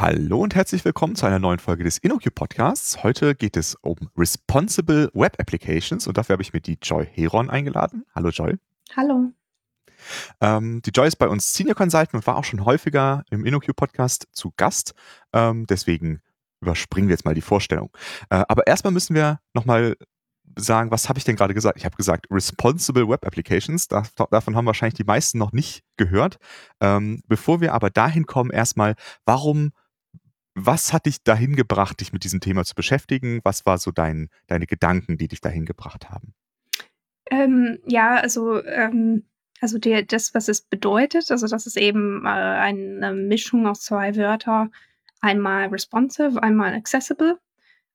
Hallo und herzlich willkommen zu einer neuen Folge des InnoQ Podcasts. Heute geht es um Responsible Web Applications und dafür habe ich mir die Joy Heron eingeladen. Hallo Joy. Hallo. Ähm, die Joy ist bei uns Senior Consultant und war auch schon häufiger im InnoQ Podcast zu Gast. Ähm, deswegen überspringen wir jetzt mal die Vorstellung. Äh, aber erstmal müssen wir nochmal sagen, was habe ich denn gerade gesagt? Ich habe gesagt, Responsible Web Applications. Da, davon haben wahrscheinlich die meisten noch nicht gehört. Ähm, bevor wir aber dahin kommen, erstmal, warum, was hat dich dahin gebracht, dich mit diesem Thema zu beschäftigen? Was war so dein, deine Gedanken, die dich dahin gebracht haben? Ähm, ja, also, ähm, also der, das, was es bedeutet, also das ist eben äh, eine Mischung aus zwei Wörtern. Einmal responsive, einmal accessible.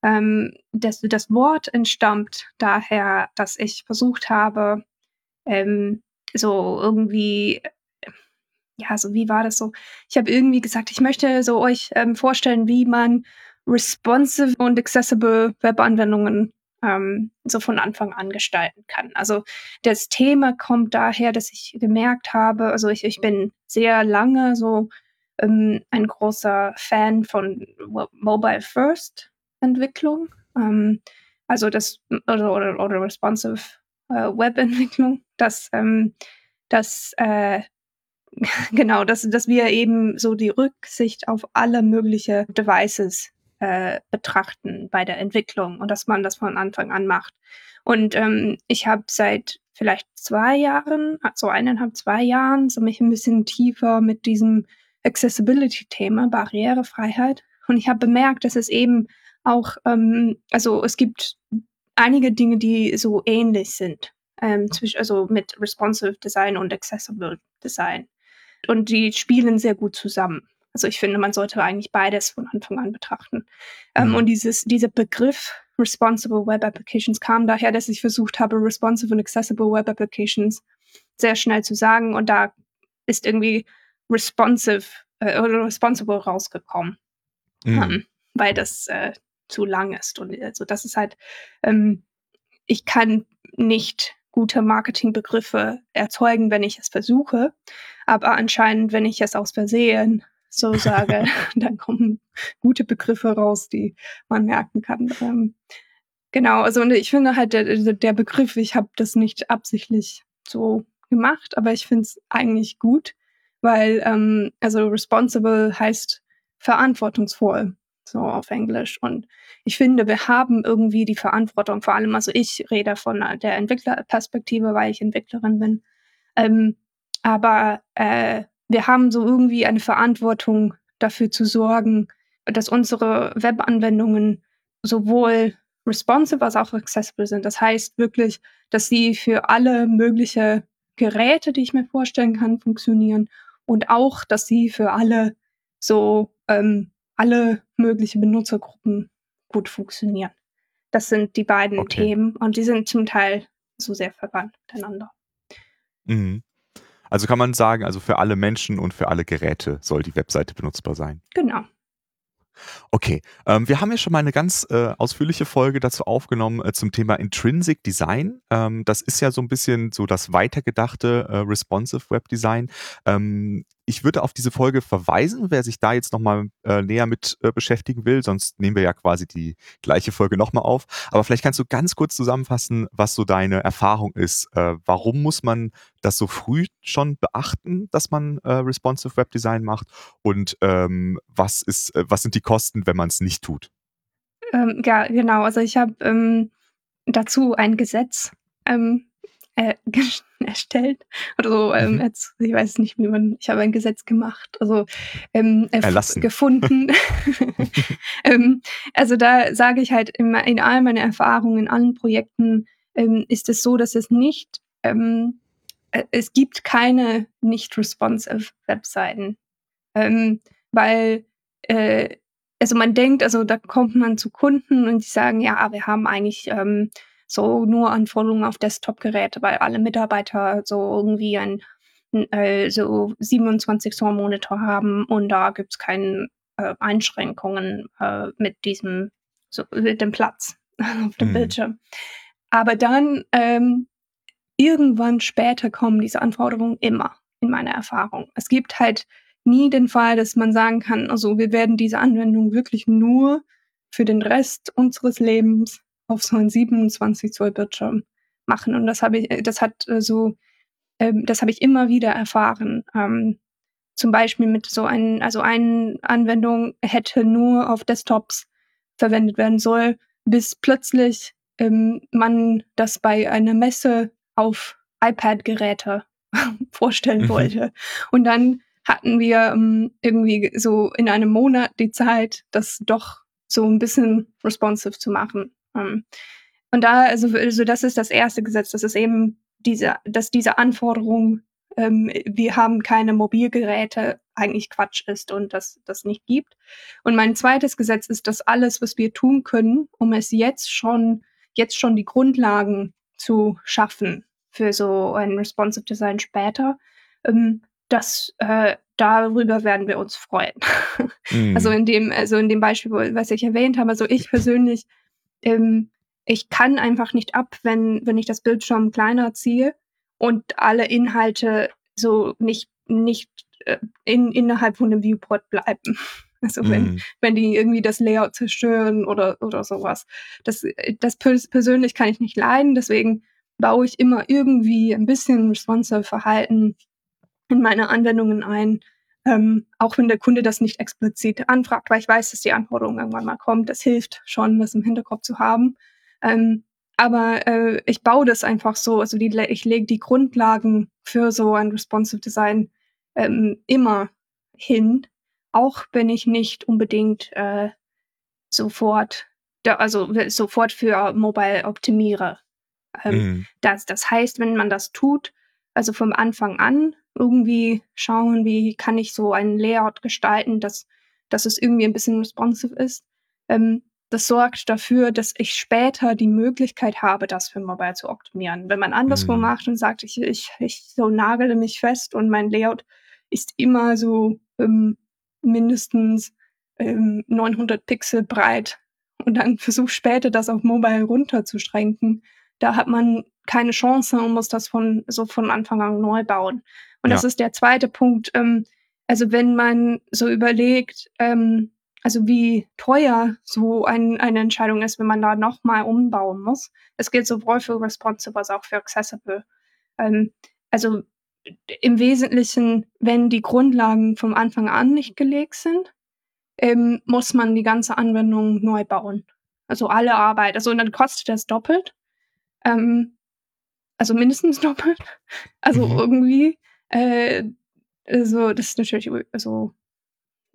Ähm, das, das Wort entstammt daher, dass ich versucht habe, ähm, so irgendwie, ja, so wie war das so? Ich habe irgendwie gesagt, ich möchte so euch ähm, vorstellen, wie man responsive und accessible Webanwendungen ähm, so von Anfang an gestalten kann. Also das Thema kommt daher, dass ich gemerkt habe, also ich, ich bin sehr lange so ähm, ein großer Fan von Mobile First Entwicklung, ähm, also das oder, oder, oder responsive äh, Webentwicklung, dass, ähm, dass äh, genau, dass, dass wir eben so die Rücksicht auf alle möglichen Devices äh, betrachten bei der Entwicklung und dass man das von Anfang an macht. Und ähm, ich habe seit vielleicht zwei Jahren, so eineinhalb, zwei Jahren, so mich ein bisschen tiefer mit diesem Accessibility-Thema, Barrierefreiheit. Und ich habe bemerkt, dass es eben auch, ähm, also es gibt einige Dinge, die so ähnlich sind, ähm, zwischen, also mit responsive Design und accessible Design. Und die spielen sehr gut zusammen. Also ich finde, man sollte eigentlich beides von Anfang an betrachten. Ähm, mhm. und dieses, dieser Begriff Responsible Web Applications kam daher, dass ich versucht habe, Responsive und Accessible Web Applications sehr schnell zu sagen. Und da ist irgendwie responsive äh, oder responsible rausgekommen. Mhm. Ähm, weil das äh, zu lang ist. Und also das ist halt, ähm, ich kann nicht gute Marketingbegriffe erzeugen, wenn ich es versuche. Aber anscheinend, wenn ich es aus Versehen so sage, dann kommen gute Begriffe raus, die man merken kann. Ähm, genau, also und ich finde halt der, der Begriff, ich habe das nicht absichtlich so gemacht, aber ich finde es eigentlich gut, weil ähm, also responsible heißt verantwortungsvoll so auf Englisch. Und ich finde, wir haben irgendwie die Verantwortung, vor allem, also ich rede von der Entwicklerperspektive, weil ich Entwicklerin bin. Ähm, aber äh, wir haben so irgendwie eine Verantwortung dafür zu sorgen, dass unsere Webanwendungen sowohl responsive als auch accessible sind. Das heißt wirklich, dass sie für alle mögliche Geräte, die ich mir vorstellen kann, funktionieren und auch, dass sie für alle so ähm, alle möglichen Benutzergruppen gut funktionieren. Das sind die beiden okay. Themen und die sind zum Teil so sehr verwandt miteinander. Mhm. Also kann man sagen, also für alle Menschen und für alle Geräte soll die Webseite benutzbar sein. Genau. Okay, ähm, wir haben ja schon mal eine ganz äh, ausführliche Folge dazu aufgenommen äh, zum Thema Intrinsic Design. Ähm, das ist ja so ein bisschen so das weitergedachte äh, Responsive Web Design. Ähm, ich würde auf diese Folge verweisen, wer sich da jetzt nochmal äh, näher mit äh, beschäftigen will. Sonst nehmen wir ja quasi die gleiche Folge nochmal auf. Aber vielleicht kannst du ganz kurz zusammenfassen, was so deine Erfahrung ist. Äh, warum muss man das so früh schon beachten, dass man äh, Responsive Web Design macht? Und ähm, was, ist, äh, was sind die Kosten, wenn man es nicht tut? Ähm, ja, genau. Also ich habe ähm, dazu ein Gesetz ähm, äh, erstellt oder so. Ähm, mhm. jetzt, ich weiß nicht, wie man. Ich habe ein Gesetz gemacht, also ähm, Erlassen. gefunden. ähm, also da sage ich halt in, in all meinen Erfahrungen, in allen Projekten ähm, ist es so, dass es nicht ähm, äh, es gibt keine nicht responsive Webseiten, ähm, weil äh, also man denkt, also da kommt man zu Kunden und die sagen, ja, wir haben eigentlich ähm, so nur Anforderungen auf Desktop-Geräte, weil alle Mitarbeiter so irgendwie ein äh, so 27 Zoll Monitor haben und da gibt es keine äh, Einschränkungen äh, mit diesem so mit dem Platz auf dem mhm. Bildschirm. Aber dann ähm, irgendwann später kommen diese Anforderungen immer in meiner Erfahrung. Es gibt halt nie den Fall, dass man sagen kann, also wir werden diese Anwendung wirklich nur für den Rest unseres Lebens auf so einen 27 Zoll Bildschirm machen. Und das habe ich, das hat äh, so, ähm, das habe ich immer wieder erfahren. Ähm, zum Beispiel mit so einem, also eine Anwendung hätte nur auf Desktops verwendet werden soll, bis plötzlich ähm, man das bei einer Messe auf iPad-Geräte vorstellen mhm. wollte. Und dann hatten wir irgendwie so in einem Monat die Zeit, das doch so ein bisschen responsive zu machen. Ähm, und da, also, also das ist das erste Gesetz, das ist eben diese, dass diese Anforderung, ähm, wir haben keine Mobilgeräte, eigentlich Quatsch ist und dass das nicht gibt. Und mein zweites Gesetz ist, dass alles, was wir tun können, um es jetzt schon, jetzt schon die Grundlagen zu schaffen für so ein responsive Design später, ähm, das äh, darüber werden wir uns freuen. Mhm. Also in dem, also in dem Beispiel, was ich erwähnt habe, also ich persönlich, ähm, ich kann einfach nicht ab, wenn, wenn ich das Bildschirm kleiner ziehe und alle Inhalte so nicht, nicht äh, in, innerhalb von dem Viewport bleiben. Also wenn, mm. wenn die irgendwie das Layout zerstören oder, oder sowas. Das, das persönlich kann ich nicht leiden, deswegen baue ich immer irgendwie ein bisschen responsive Verhalten in meine Anwendungen ein, ähm, auch wenn der Kunde das nicht explizit anfragt, weil ich weiß, dass die Anforderung irgendwann mal kommt. Das hilft schon, das im Hinterkopf zu haben. Ähm, aber äh, ich baue das einfach so, also die, ich lege die Grundlagen für so ein responsive Design ähm, immer hin, auch wenn ich nicht unbedingt äh, sofort, also sofort für Mobile optimiere. Ähm, mhm. das, das heißt, wenn man das tut, also vom Anfang an irgendwie schauen, wie kann ich so ein Layout gestalten, dass, dass es irgendwie ein bisschen responsive ist. Ähm, das sorgt dafür, dass ich später die Möglichkeit habe, das für Mobile zu optimieren. Wenn man anderswo mhm. macht und sagt, ich, ich, ich so nagele mich fest und mein Layout ist immer so ähm, mindestens ähm, 900 Pixel breit und dann versuche später das auf Mobile runterzuschränken, da hat man keine Chance und muss das von so von Anfang an neu bauen. Und ja. das ist der zweite Punkt. Ähm, also wenn man so überlegt, ähm, also wie teuer so ein, eine Entscheidung ist, wenn man da nochmal umbauen muss. Es gilt sowohl für responsive als auch für accessible. Ähm, also im Wesentlichen, wenn die Grundlagen vom Anfang an nicht gelegt sind, ähm, muss man die ganze Anwendung neu bauen. Also alle Arbeit. Also und dann kostet das doppelt. Ähm, also mindestens doppelt. Also mhm. irgendwie, äh, also das ist natürlich also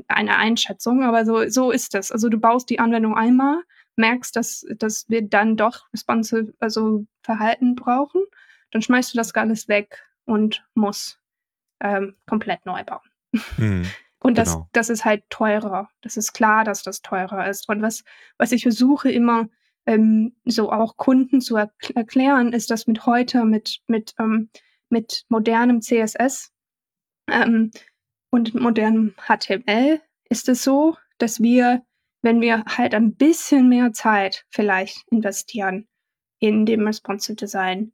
eine Einschätzung, aber so, so ist das. Also du baust die Anwendung einmal, merkst, dass, dass wir dann doch responsive, also Verhalten brauchen, dann schmeißt du das alles weg und musst ähm, komplett neu bauen. Mhm. Und das, genau. das ist halt teurer. Das ist klar, dass das teurer ist. Und was, was ich versuche immer ähm, so auch Kunden zu er erklären, ist, dass mit heute, mit, mit, ähm, mit modernem CSS ähm, und modernem HTML ist es so, dass wir, wenn wir halt ein bisschen mehr Zeit vielleicht investieren in dem Responsive Design,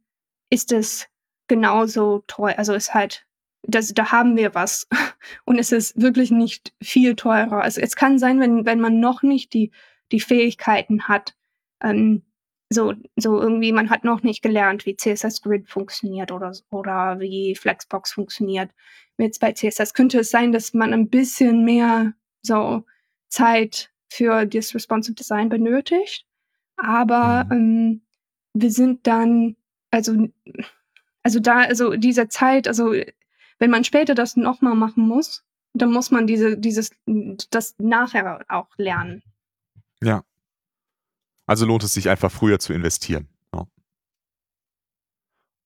ist es genauso teuer. Also ist halt, das, da haben wir was. Und es ist wirklich nicht viel teurer. Also es kann sein, wenn, wenn man noch nicht die, die Fähigkeiten hat, ähm, so, so irgendwie, man hat noch nicht gelernt, wie CSS Grid funktioniert oder, oder wie Flexbox funktioniert. Jetzt bei CSS könnte es sein, dass man ein bisschen mehr so Zeit für das Responsive Design benötigt. Aber mhm. ähm, wir sind dann, also, also da, also diese Zeit, also wenn man später das nochmal machen muss, dann muss man diese, dieses, das nachher auch lernen. Ja, also lohnt es sich einfach früher zu investieren.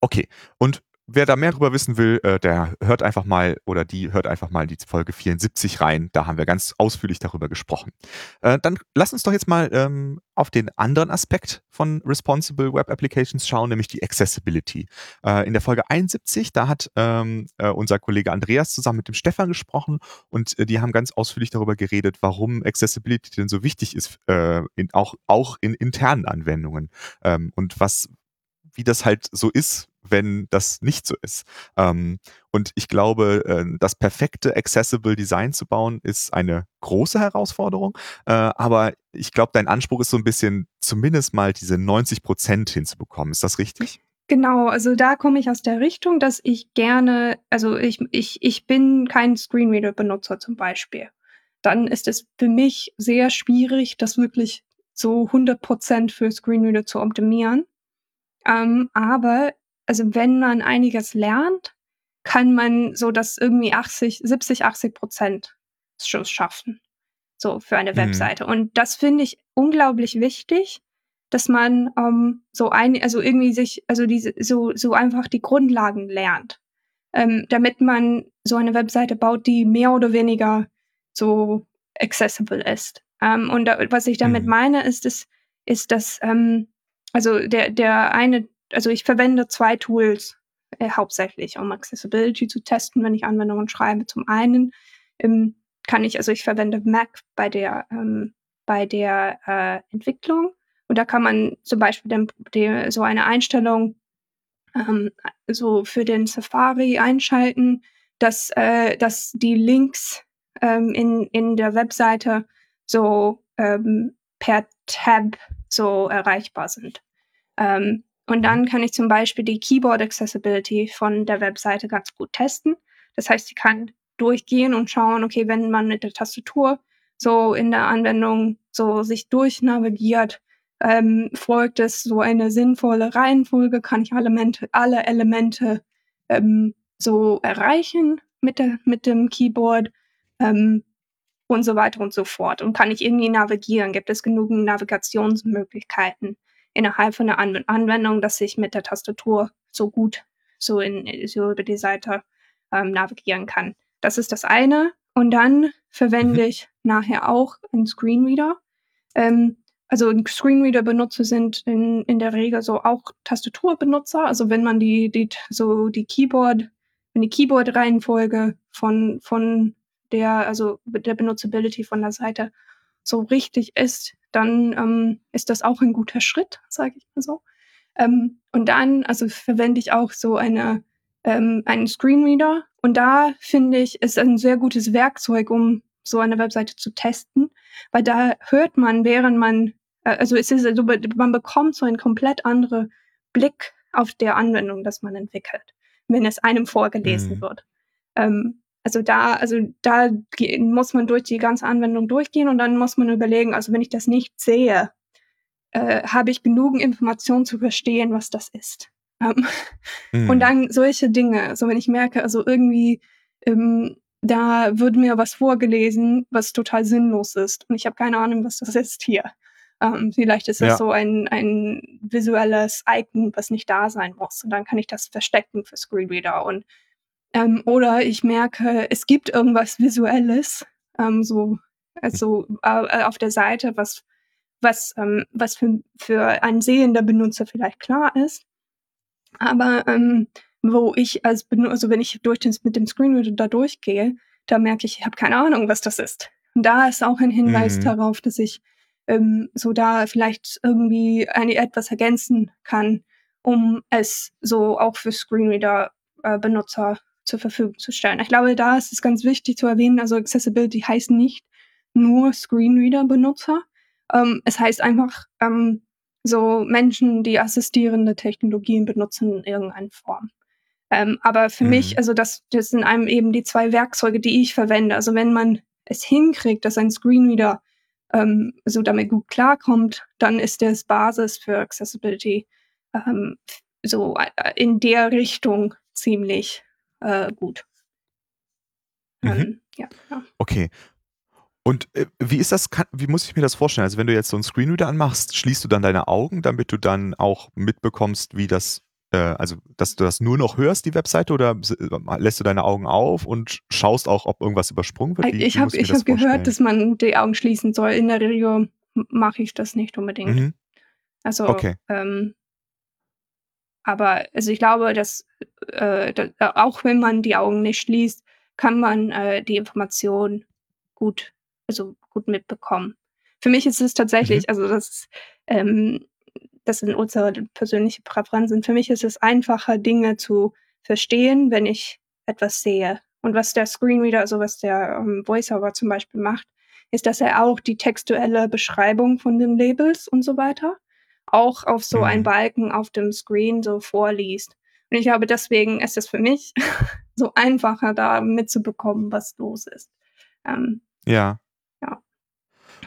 Okay, und wer da mehr darüber wissen will, äh, der hört einfach mal oder die hört einfach mal die Folge 74 rein. Da haben wir ganz ausführlich darüber gesprochen. Äh, dann lass uns doch jetzt mal ähm, auf den anderen Aspekt von Responsible Web Applications schauen, nämlich die Accessibility. Äh, in der Folge 71, da hat ähm, äh, unser Kollege Andreas zusammen mit dem Stefan gesprochen und äh, die haben ganz ausführlich darüber geredet, warum Accessibility denn so wichtig ist, äh, in, auch, auch in internen Anwendungen ähm, und was, wie das halt so ist, wenn das nicht so ist. Ähm, und ich glaube, äh, das perfekte Accessible Design zu bauen, ist eine große Herausforderung. Äh, aber ich glaube, dein Anspruch ist so ein bisschen, zumindest mal diese 90 Prozent hinzubekommen. Ist das richtig? Genau, also da komme ich aus der Richtung, dass ich gerne, also ich, ich, ich bin kein Screenreader-Benutzer zum Beispiel. Dann ist es für mich sehr schwierig, das wirklich so 100% für Screenreader zu optimieren. Ähm, aber also wenn man einiges lernt, kann man so das irgendwie 80, 70, 80 Prozent schon schaffen. So für eine mhm. Webseite. Und das finde ich unglaublich wichtig, dass man ähm, so ein, also irgendwie sich, also diese, so, so einfach die Grundlagen lernt. Ähm, damit man so eine Webseite baut, die mehr oder weniger so accessible ist. Ähm, und da, was ich damit mhm. meine, ist, ist, ist dass, ähm, also der, der eine, also ich verwende zwei Tools äh, hauptsächlich, um Accessibility zu testen, wenn ich Anwendungen schreibe. Zum einen ähm, kann ich, also ich verwende Mac bei der, ähm, bei der äh, Entwicklung und da kann man zum Beispiel den, den, so eine Einstellung ähm, so für den Safari einschalten, dass, äh, dass die Links ähm, in, in der Webseite so ähm, per Tab so erreichbar sind. Ähm, und dann kann ich zum Beispiel die Keyboard Accessibility von der Webseite ganz gut testen. Das heißt, ich kann durchgehen und schauen, okay, wenn man mit der Tastatur so in der Anwendung so sich durchnavigiert, ähm, folgt es so eine sinnvolle Reihenfolge, kann ich alle Elemente, alle Elemente ähm, so erreichen mit, der, mit dem Keyboard. Ähm, und so weiter und so fort. Und kann ich irgendwie navigieren? Gibt es genügend Navigationsmöglichkeiten innerhalb von der An Anwendung, dass ich mit der Tastatur so gut so, in, so über die Seite ähm, navigieren kann? Das ist das eine. Und dann verwende mhm. ich nachher auch einen Screenreader. Ähm, also Screenreader-Benutzer sind in, in der Regel so auch Tastaturbenutzer. Also wenn man die, die so die Keyboard, wenn die Keyboard-Reihenfolge von, von der, also der Benutzability von der Seite so richtig ist, dann ähm, ist das auch ein guter Schritt, sage ich mal so. Ähm, und dann, also verwende ich auch so eine, ähm, einen Screenreader. Und da finde ich, ist ein sehr gutes Werkzeug, um so eine Webseite zu testen, weil da hört man, während man, äh, also es ist, also man bekommt so einen komplett anderen Blick auf der Anwendung, das man entwickelt, wenn es einem vorgelesen mhm. wird. Ähm, also da, also da muss man durch die ganze Anwendung durchgehen und dann muss man überlegen, also wenn ich das nicht sehe, äh, habe ich genug Informationen zu verstehen, was das ist. Ähm, mhm. Und dann solche Dinge, also wenn ich merke, also irgendwie ähm, da wird mir was vorgelesen, was total sinnlos ist und ich habe keine Ahnung, was das ist hier. Ähm, vielleicht ist es ja. so ein, ein visuelles Icon, was nicht da sein muss und dann kann ich das verstecken für Screenreader und ähm, oder ich merke, es gibt irgendwas Visuelles, ähm, so also äh, auf der Seite, was was ähm, was für, für einen sehender Benutzer vielleicht klar ist, aber ähm, wo ich als Benutzer, also wenn ich durch den, mit dem Screenreader da durchgehe, da merke ich, ich habe keine Ahnung, was das ist. Und da ist auch ein Hinweis mhm. darauf, dass ich ähm, so da vielleicht irgendwie eine, etwas ergänzen kann, um es so auch für Screenreader-Benutzer äh, zur Verfügung zu stellen. Ich glaube, da ist es ganz wichtig zu erwähnen, also Accessibility heißt nicht nur Screenreader-Benutzer. Ähm, es heißt einfach ähm, so Menschen, die assistierende Technologien benutzen in irgendeiner Form. Ähm, aber für mhm. mich, also das, das sind einem eben die zwei Werkzeuge, die ich verwende. Also wenn man es hinkriegt, dass ein Screenreader ähm, so damit gut klarkommt, dann ist das Basis für Accessibility ähm, so äh, in der Richtung ziemlich äh, gut. Mhm. Ähm, ja, ja. Okay. Und äh, wie ist das, kann, wie muss ich mir das vorstellen? Also wenn du jetzt so einen Screenreader anmachst, schließt du dann deine Augen, damit du dann auch mitbekommst, wie das, äh, also dass du das nur noch hörst, die Webseite, oder äh, lässt du deine Augen auf und schaust auch, ob irgendwas übersprungen wird? Wie, ich habe hab gehört, dass man die Augen schließen soll. In der Regel mache ich das nicht unbedingt. Mhm. Also okay. ähm, aber also ich glaube, dass, äh, dass, äh, auch wenn man die Augen nicht schließt, kann man äh, die Information gut, also gut mitbekommen. Für mich ist es tatsächlich, mhm. also das, ähm, das sind unsere persönliche Präferenzen. Für mich ist es einfacher, Dinge zu verstehen, wenn ich etwas sehe. Und was der Screenreader, also was der ähm, VoiceOver zum Beispiel macht, ist, dass er auch die textuelle Beschreibung von den Labels und so weiter auch auf so mhm. einen Balken auf dem Screen so vorliest. Und ich glaube, deswegen ist es für mich so einfacher, da mitzubekommen, was los ist. Ähm, ja. Ja.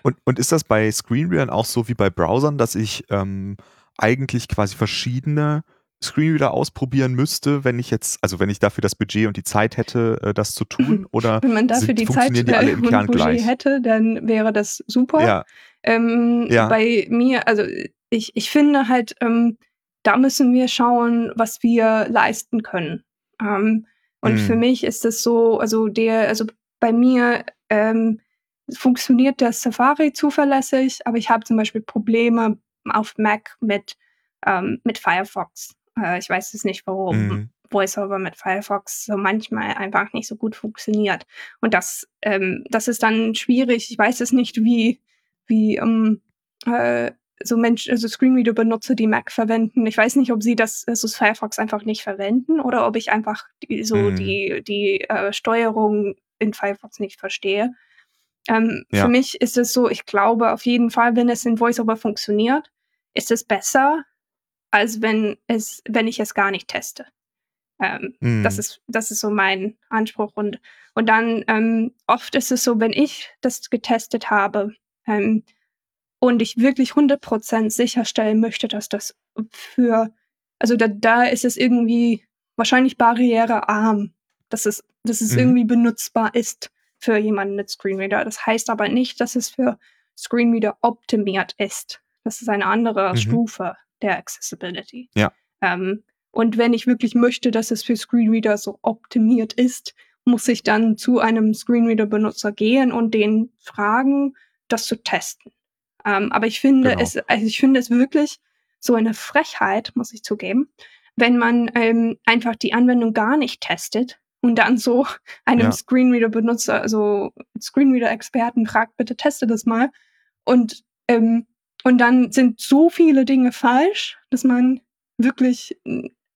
Und, und ist das bei Screenreadern auch so wie bei Browsern, dass ich ähm, eigentlich quasi verschiedene Screenreader ausprobieren müsste, wenn ich jetzt, also wenn ich dafür das Budget und die Zeit hätte, äh, das zu tun? Oder wenn man dafür sind, die Zeit die alle im Kern und Budget gleich? hätte, dann wäre das super. Ja. Ähm, ja. Bei mir, also ich, ich finde halt, ähm, da müssen wir schauen, was wir leisten können. Ähm, und mhm. für mich ist es so, also der, also bei mir ähm, funktioniert der Safari zuverlässig, aber ich habe zum Beispiel Probleme auf Mac mit, ähm, mit Firefox. Äh, ich weiß es nicht, warum. Mhm. VoiceOver mit Firefox so manchmal einfach nicht so gut funktioniert. Und das, ähm, das ist dann schwierig. Ich weiß es nicht, wie, wie ähm, äh, so Mensch, also Screenreader-Benutzer, die Mac verwenden. Ich weiß nicht, ob sie das, also das Firefox einfach nicht verwenden oder ob ich einfach die, so mhm. die, die äh, Steuerung in Firefox nicht verstehe. Ähm, ja. Für mich ist es so, ich glaube auf jeden Fall, wenn es in VoiceOver funktioniert, ist es besser, als wenn es, wenn ich es gar nicht teste. Ähm, mhm. Das ist, das ist so mein Anspruch. Und, und dann ähm, oft ist es so, wenn ich das getestet habe, ähm, und ich wirklich 100% sicherstellen möchte, dass das für, also da, da ist es irgendwie wahrscheinlich barrierearm, dass es, dass es mhm. irgendwie benutzbar ist für jemanden mit Screenreader. Das heißt aber nicht, dass es für Screenreader optimiert ist. Das ist eine andere mhm. Stufe der Accessibility. Ja. Ähm, und wenn ich wirklich möchte, dass es für Screenreader so optimiert ist, muss ich dann zu einem Screenreader-Benutzer gehen und den fragen, das zu testen. Ähm, aber ich finde genau. es, also ich finde es wirklich so eine Frechheit, muss ich zugeben, wenn man ähm, einfach die Anwendung gar nicht testet und dann so einem ja. Screenreader-Benutzer, also Screenreader-Experten fragt, bitte teste das mal. Und, ähm, und dann sind so viele Dinge falsch, dass man wirklich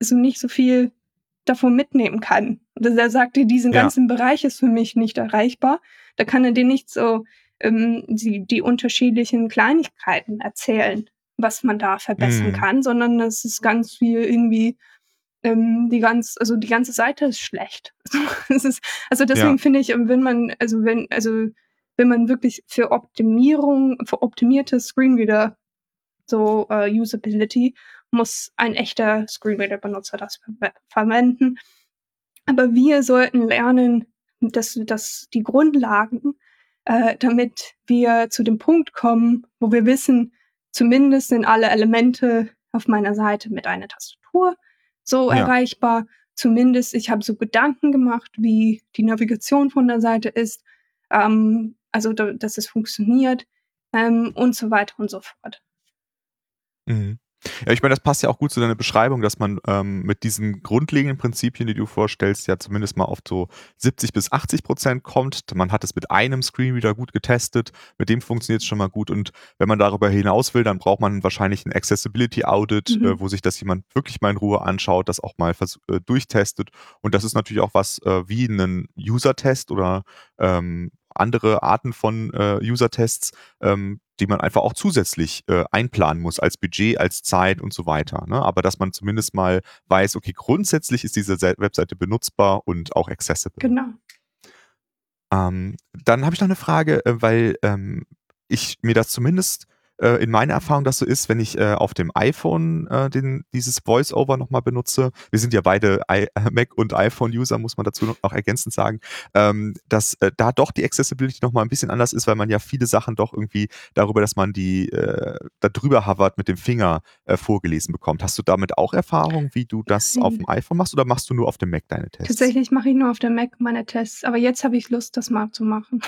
so nicht so viel davon mitnehmen kann. Und er sagte, diesen ja. ganzen Bereich ist für mich nicht erreichbar. Da kann er den nicht so ähm, die, die unterschiedlichen Kleinigkeiten erzählen, was man da verbessern mhm. kann, sondern es ist ganz viel irgendwie ähm, die ganz, also die ganze Seite ist schlecht. Also, ist, also deswegen ja. finde ich, wenn man, also wenn, also wenn man wirklich für Optimierung, für optimierte Screenreader so uh, Usability muss ein echter Screenreader-Benutzer das ver verwenden. Aber wir sollten lernen, dass, dass die Grundlagen äh, damit wir zu dem Punkt kommen, wo wir wissen, zumindest sind alle Elemente auf meiner Seite mit einer Tastatur so ja. erreichbar. Zumindest ich habe so Gedanken gemacht, wie die Navigation von der Seite ist, ähm, also da, dass es funktioniert ähm, und so weiter und so fort. Mhm. Ja, ich meine, das passt ja auch gut zu deiner Beschreibung, dass man ähm, mit diesen grundlegenden Prinzipien, die du vorstellst, ja zumindest mal auf so 70 bis 80 Prozent kommt. Man hat es mit einem Screenreader gut getestet, mit dem funktioniert es schon mal gut. Und wenn man darüber hinaus will, dann braucht man wahrscheinlich ein Accessibility Audit, mhm. äh, wo sich das jemand wirklich mal in Ruhe anschaut, das auch mal äh, durchtestet. Und das ist natürlich auch was äh, wie ein User-Test oder ähm, andere Arten von äh, User-Tests, ähm, die man einfach auch zusätzlich äh, einplanen muss als Budget, als Zeit und so weiter. Ne? Aber dass man zumindest mal weiß, okay, grundsätzlich ist diese Webseite benutzbar und auch accessible. Genau. Ähm, dann habe ich noch eine Frage, äh, weil ähm, ich mir das zumindest äh, in meiner Erfahrung das so ist, wenn ich äh, auf dem iPhone äh, den, dieses Voice-Over nochmal benutze. Wir sind ja beide I äh, Mac- und iPhone-User, muss man dazu noch, noch ergänzend sagen, ähm, dass äh, da doch die Accessibility nochmal ein bisschen anders ist, weil man ja viele Sachen doch irgendwie darüber, dass man die äh, da drüber hovert, mit dem Finger äh, vorgelesen bekommt. Hast du damit auch Erfahrung, wie du das auf dem iPhone machst oder machst du nur auf dem Mac deine Tests? Tatsächlich mache ich nur auf dem Mac meine Tests, aber jetzt habe ich Lust, das mal zu machen.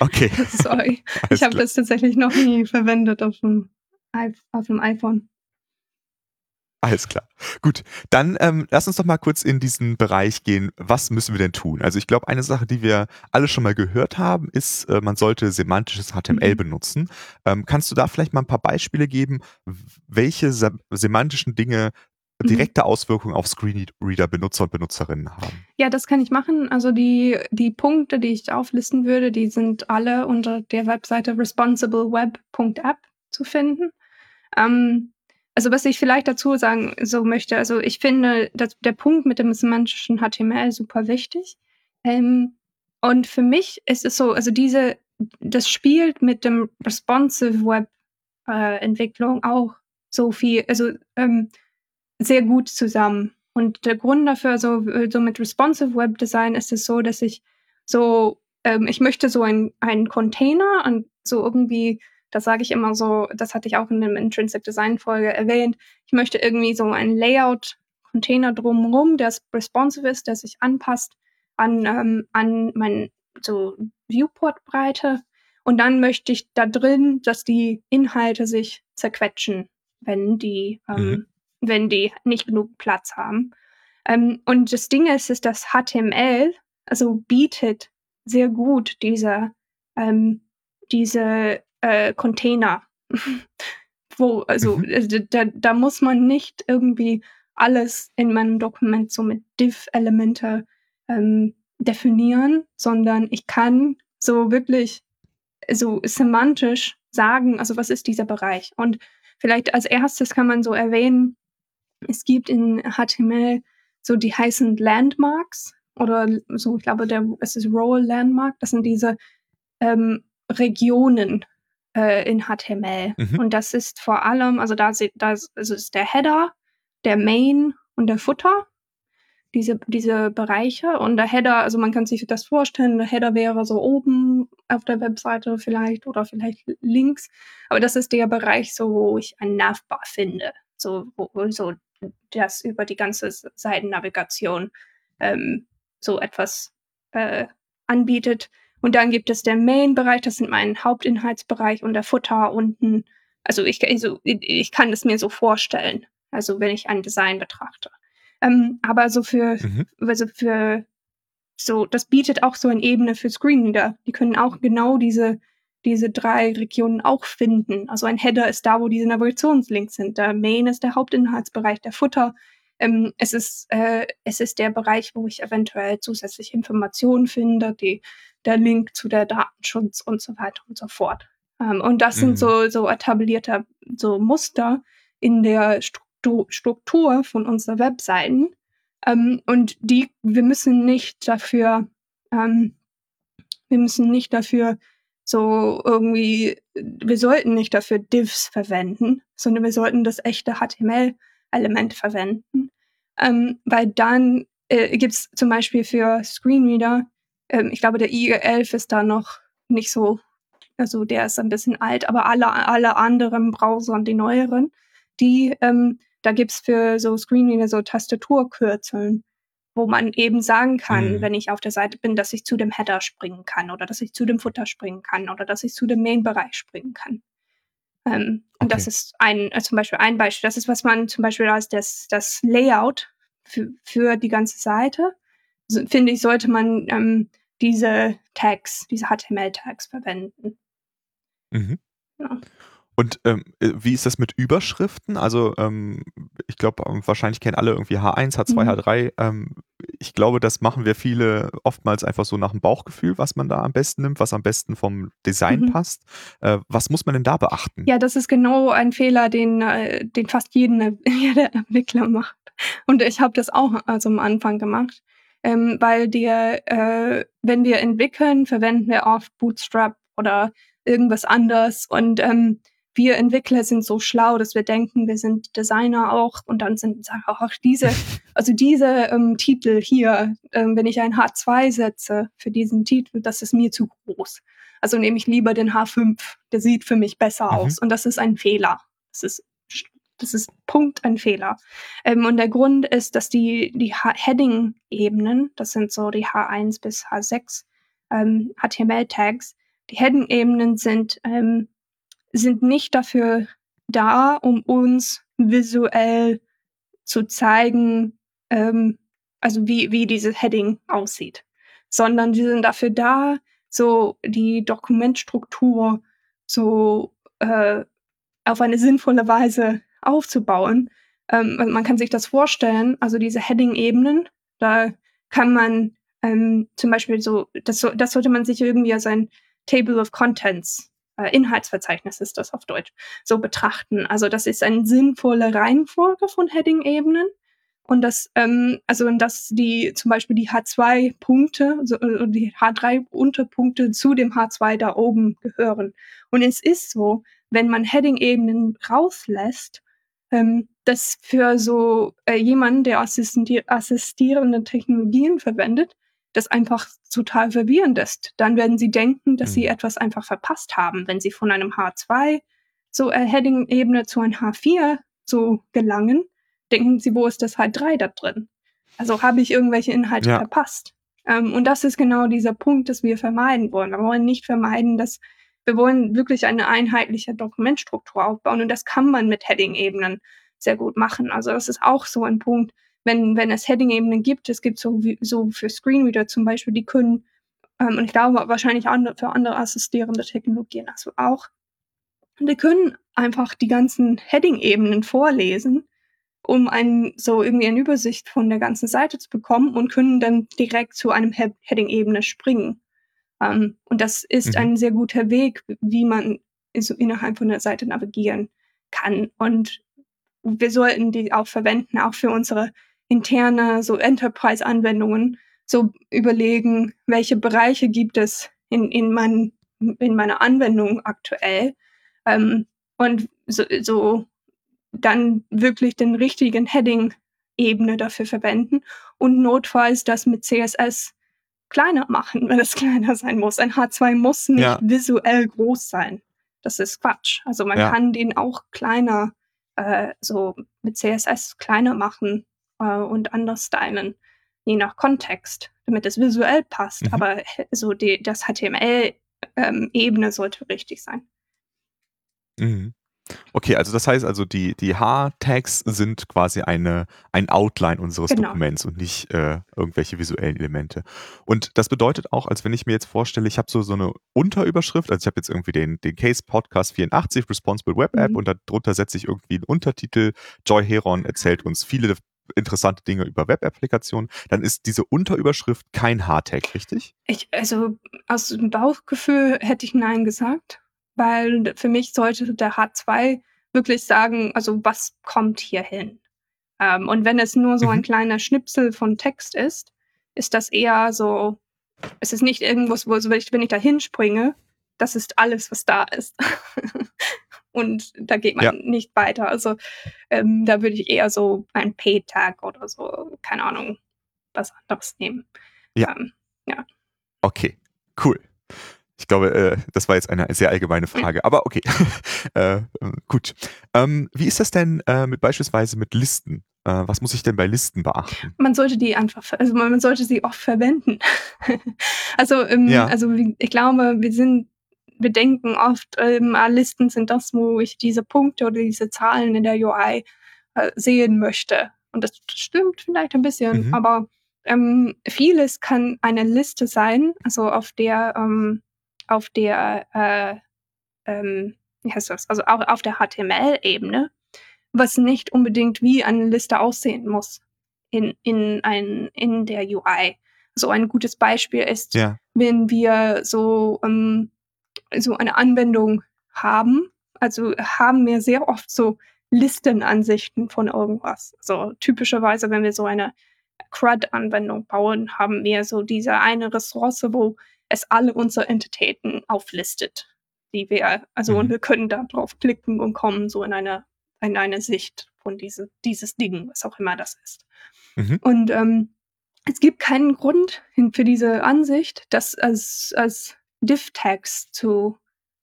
Okay. Sorry. ich habe das tatsächlich noch nie verwendet auf dem, auf dem iPhone. Alles klar. Gut, dann ähm, lass uns doch mal kurz in diesen Bereich gehen. Was müssen wir denn tun? Also ich glaube, eine Sache, die wir alle schon mal gehört haben, ist, äh, man sollte semantisches HTML Mhm. benutzen. Ähm, kannst du da vielleicht mal ein paar Beispiele geben, welche se semantischen Dinge Mhm. direkte Auswirkungen auf Screenreader-Benutzer und Benutzerinnen haben? Ja, das kann ich machen. Also die die Punkte, die ich auflisten würde, die sind alle unter der Webseite responsibleweb.app zu finden. Ähm, also was ich vielleicht dazu sagen so möchte, also ich finde, dass der Punkt mit dem semantischen HTML super wichtig. Ähm, und für mich ist es so, also diese, das spielt mit dem responsive Web äh, Entwicklung auch so viel, also ähm, sehr gut zusammen. Und der Grund dafür, so, äh, so mit responsive Web Design ist es so, dass ich so, ähm, ich möchte so ein, einen Container und so irgendwie, das sage ich immer so, das hatte ich auch in dem Intrinsic Design Folge erwähnt, ich möchte irgendwie so ein Layout Container drumherum, der responsive ist, der sich anpasst an, ähm, an mein so Viewport-Breite. Und dann möchte ich da drin, dass die Inhalte sich zerquetschen, wenn die, ähm, Mhm. Wenn die nicht genug Platz haben. Ähm, und das Ding ist, ist, dass HTML also bietet sehr gut diese, ähm, diese äh, Container. Wo, also Mhm. äh, da, da muss man nicht irgendwie alles in meinem Dokument so mit Div-Elemente ähm, definieren, sondern ich kann so wirklich so semantisch sagen, also was ist dieser Bereich? Und vielleicht als erstes kann man so erwähnen, es gibt in HTML so die heißen Landmarks oder so, ich glaube, der, es ist Role Landmark, das sind diese ähm, Regionen äh, in HTML. Mhm. Und das ist vor allem, also da, se- da ist- also ist der Header, der Main und der Footer, diese, diese Bereiche. Und der Header, also man kann sich das vorstellen, der Header wäre so oben auf der Webseite vielleicht oder vielleicht links. Aber das ist der Bereich, so wo ich ein Navbar finde. So, wo so das über die ganze Seitennavigation ähm, so etwas äh, anbietet. Und dann gibt es den Main-Bereich, das sind mein Hauptinhaltsbereich und der Footer unten. Also ich, also ich kann es mir so vorstellen, also wenn ich ein Design betrachte. Ähm, aber so für, Mhm. also für so, das bietet auch so eine Ebene für Screenreader. Die können auch genau diese, diese drei Regionen auch finden. Also ein Header ist da, wo diese Navigationslinks sind. Der Main ist der Hauptinhaltsbereich, der Footer. Ähm, es, ist, äh, es ist der Bereich, wo ich eventuell zusätzliche Informationen finde, die, der Link zu der Datenschutz und so weiter und so fort. Ähm, und das Mhm. sind so, so etablierte so Muster in der Struktur, Struktur von unseren Webseiten. Ähm, und die, wir müssen nicht dafür, ähm, wir müssen nicht dafür so irgendwie, wir sollten nicht dafür Divs verwenden, sondern wir sollten das echte HTML-Element verwenden. Ähm, weil dann äh, gibt es zum Beispiel für Screenreader, ähm, ich glaube, der IE11 ist da noch nicht so, also der ist ein bisschen alt, aber alle, alle anderen Browser, die neueren, die, ähm, da gibt's für so Screenreader so Tastaturkürzeln, wo man eben sagen kann, Mhm. wenn ich auf der Seite bin, dass ich zu dem Header springen kann oder dass ich zu dem Footer springen kann oder dass ich zu dem Main-Bereich springen kann. Ähm, und das Okay. ist ein, äh, zum Beispiel ein Beispiel. Das ist, was man zum Beispiel als das, das Layout für, für die ganze Seite, so, finde ich, sollte man ähm, diese Tags, diese HTML-Tags verwenden. Mhm. Ja. Und ähm, äh, wie ist das mit Überschriften? Also ähm, ich glaube, ähm, wahrscheinlich kennen alle irgendwie H1, H2, Mhm. H3. Ähm, ich glaube, das machen wir viele oftmals einfach so nach dem Bauchgefühl, was man da am besten nimmt, was am besten vom Design Mhm. passt. Äh, was muss man denn da beachten? Ja, das ist genau ein Fehler, den, äh, den fast jeden, jeder Entwickler macht. Und ich habe das auch also am Anfang gemacht. Ähm, weil dir, äh, wenn wir entwickeln, verwenden wir oft Bootstrap oder irgendwas anderes. Und ähm, wir Entwickler sind so schlau, dass wir denken, wir sind Designer auch und dann sind sagen auch ach, diese, also diese ähm, Titel hier, ähm, wenn ich ein H2 setze für diesen Titel, das ist mir zu groß. Also nehme ich lieber den H5, der sieht für mich besser Mhm. aus. Und das ist ein Fehler. Das ist, das ist Punkt ein Fehler. Ähm, und der Grund ist, dass die, die Heading-Ebenen, das sind so die H1 bis H6 ähm, HTML-Tags, die Heading-Ebenen sind, ähm, sind nicht dafür da, um uns visuell zu zeigen, ähm, also wie, wie dieses Heading aussieht, sondern die sind dafür da, so die Dokumentstruktur so äh, auf eine sinnvolle Weise aufzubauen. Ähm, man kann sich das vorstellen, also diese Heading-Ebenen, da kann man ähm, zum Beispiel so, das, das sollte man sich irgendwie als ein Table of Contents, Inhaltsverzeichnis ist das auf Deutsch, so betrachten. Also das ist eine sinnvolle Reihenfolge von Heading-Ebenen. Und das, ähm, also dass die zum Beispiel die H2-Punkte, so, äh, die H3-Unterpunkte zu dem H2 da oben gehören. Und es ist so, wenn man Heading-Ebenen rauslässt, ähm, dass für so äh, jemanden, der assistierende Technologien verwendet, das einfach total verwirrend ist. Dann werden sie denken, dass mhm. sie etwas einfach verpasst haben, wenn sie von einem H2 so äh, Heading-Ebene zu einem H4 so gelangen, denken sie, wo ist das H3 da drin? Also habe ich irgendwelche Inhalte ja. verpasst. Ähm, und das ist genau dieser Punkt, dass wir vermeiden wollen. Wir wollen nicht vermeiden, dass wir wollen wirklich eine einheitliche Dokumentstruktur aufbauen und das kann man mit Heading-Ebenen sehr gut machen. Also das ist auch so ein Punkt, wenn, wenn es Heading-Ebenen gibt, es gibt so, wie, so für Screenreader zum Beispiel, die können, ähm, und ich glaube wahrscheinlich andere, für andere assistierende Technologien also auch, die können einfach die ganzen Heading-Ebenen vorlesen, um ein, so irgendwie eine Übersicht von der ganzen Seite zu bekommen und können dann direkt zu einem He Heading-Ebene springen. Ähm, und das ist mhm. ein sehr guter Weg, wie man so innerhalb von der Seite navigieren kann. Und wir sollten die auch verwenden, auch für unsere interne so Enterprise-Anwendungen, so überlegen, welche Bereiche gibt es in, in, mein, in meiner Anwendung aktuell ähm, und so, so dann wirklich den richtigen Heading-Ebene dafür verwenden und notfalls das mit CSS kleiner machen, wenn es kleiner sein muss. Ein H2 muss nicht ja. visuell groß sein. Das ist Quatsch. Also man ja. kann den auch kleiner, äh, so mit CSS kleiner machen äh, und anders stylen, je nach Kontext, damit es visuell passt. Mhm. Aber so die, das HTML-Ebene ähm, sollte richtig sein. Mhm. Okay, also das heißt also, die, die H-Tags sind quasi eine, ein Outline unseres genau. Dokuments und nicht äh, irgendwelche visuellen Elemente. Und das bedeutet auch, als wenn ich mir jetzt vorstelle, ich habe so, so eine Unterüberschrift, also ich habe jetzt irgendwie den, den Case Podcast 84, Responsible Web App, mhm. und darunter setze ich irgendwie einen Untertitel, Joy Heron erzählt uns viele interessante Dinge über Web-Applikationen, dann ist diese Unterüberschrift kein H-Tag, richtig? Ich, also aus dem Bauchgefühl hätte ich Nein gesagt weil für mich sollte der H2 wirklich sagen, also was kommt hier hin? Ähm, und wenn es nur so ein mhm. kleiner Schnipsel von Text ist, ist das eher so, es ist nicht irgendwas, wo, ich, wenn ich da hinspringe, das ist alles, was da ist. und da geht man ja. nicht weiter. Also ähm, da würde ich eher so ein P-Tag oder so, keine Ahnung, was anderes nehmen. Ja. Ähm, ja. Okay, cool. Ich glaube, äh, das war jetzt eine sehr allgemeine Frage, aber okay. äh, gut. Ähm, wie ist das denn äh, mit beispielsweise mit Listen? Äh, was muss ich denn bei Listen beachten? Man sollte die einfach, also man sollte sie oft verwenden. also, ähm, ja. also ich glaube, wir sind, wir denken oft, ähm, ah, Listen sind das, wo ich diese Punkte oder diese Zahlen in der UI äh, sehen möchte. Und das stimmt vielleicht ein bisschen, mhm. aber ähm, vieles kann eine Liste sein, also auf der ähm, auf der, äh, ähm, wie heißt das, also auch auf der HTML-Ebene, was nicht unbedingt wie eine Liste aussehen muss in, in, ein, in der UI. So ein gutes Beispiel ist, ja. wenn wir so, ähm, so eine Anwendung haben, also haben wir sehr oft so Listenansichten von irgendwas. So typischerweise, wenn wir so eine CRUD-Anwendung bauen, haben wir so diese eine Ressource, wo es alle unsere Entitäten auflistet, die wir, also mhm. und wir können da drauf klicken und kommen so in eine, in eine Sicht von diese, dieses Ding, was auch immer das ist. Mhm. Und ähm, es gibt keinen Grund für diese Ansicht, das als, als Div-Tags zu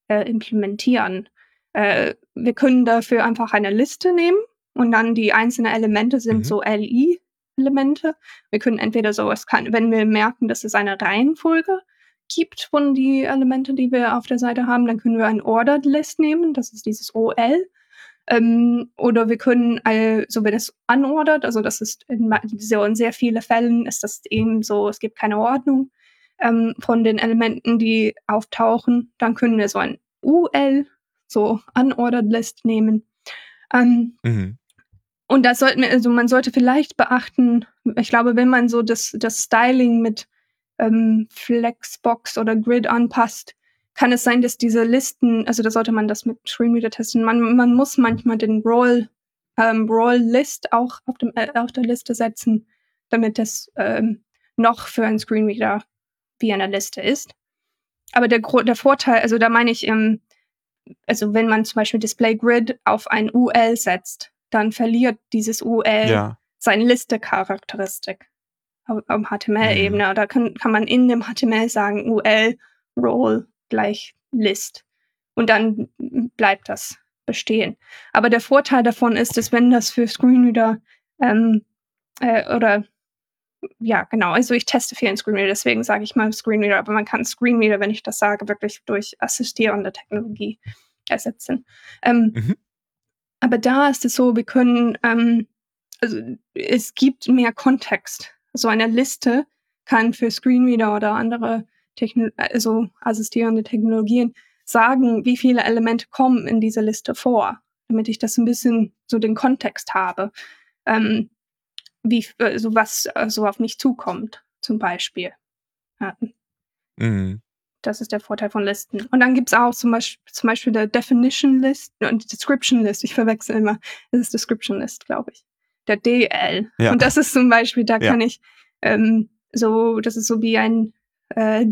äh, implementieren. Äh, wir können dafür einfach eine Liste nehmen und dann die einzelnen Elemente sind mhm. so LI-Elemente. Wir können entweder so, es kann, wenn wir merken, das ist eine Reihenfolge, gibt von die Elemente, die wir auf der Seite haben, dann können wir ein Ordered List nehmen. Das ist dieses OL. Ähm, oder wir können, äh, so wenn es anordert, also das ist in, so in sehr vielen Fällen ist das eben so, es gibt keine Ordnung ähm, von den Elementen, die auftauchen, dann können wir so ein UL, so Unordered List nehmen. Ähm, mhm. Und da sollten wir, also man sollte vielleicht beachten, ich glaube, wenn man so das, das Styling mit ähm, Flexbox oder Grid anpasst, kann es sein, dass diese Listen, also da sollte man das mit Screenreader testen. Man, man muss manchmal den Roll, ähm, Roll List auch auf, dem, äh, auf der Liste setzen, damit das ähm, noch für einen Screenreader wie eine Liste ist. Aber der, der Vorteil, also da meine ich, ähm, also wenn man zum Beispiel Display Grid auf ein UL setzt, dann verliert dieses UL ja. seine Liste-Charakteristik auf, auf HTML-Ebene. Mhm. Da kann, kann man in dem HTML sagen, UL Role gleich List. Und dann bleibt das bestehen. Aber der Vorteil davon ist, dass wenn das für Screenreader ähm, äh, oder ja, genau, also ich teste viel in Screenreader, deswegen sage ich mal Screenreader, aber man kann Screenreader, wenn ich das sage, wirklich durch assistierende Technologie ersetzen. Ähm, mhm. Aber da ist es so, wir können, ähm, also es gibt mehr Kontext. So eine Liste kann für Screenreader oder andere Techno also assistierende Technologien sagen, wie viele Elemente kommen in dieser Liste vor, damit ich das ein bisschen so den Kontext habe, ähm, wie also was so also auf mich zukommt, zum Beispiel. Ja. Mhm. Das ist der Vorteil von Listen. Und dann gibt es auch zum Beispiel, zum Beispiel der Definition List und Description List. Ich verwechsel immer. Das ist Description List, glaube ich. Der DL. Ja. Und das ist zum Beispiel, da ja. kann ich ähm, so, das ist so wie ein, äh,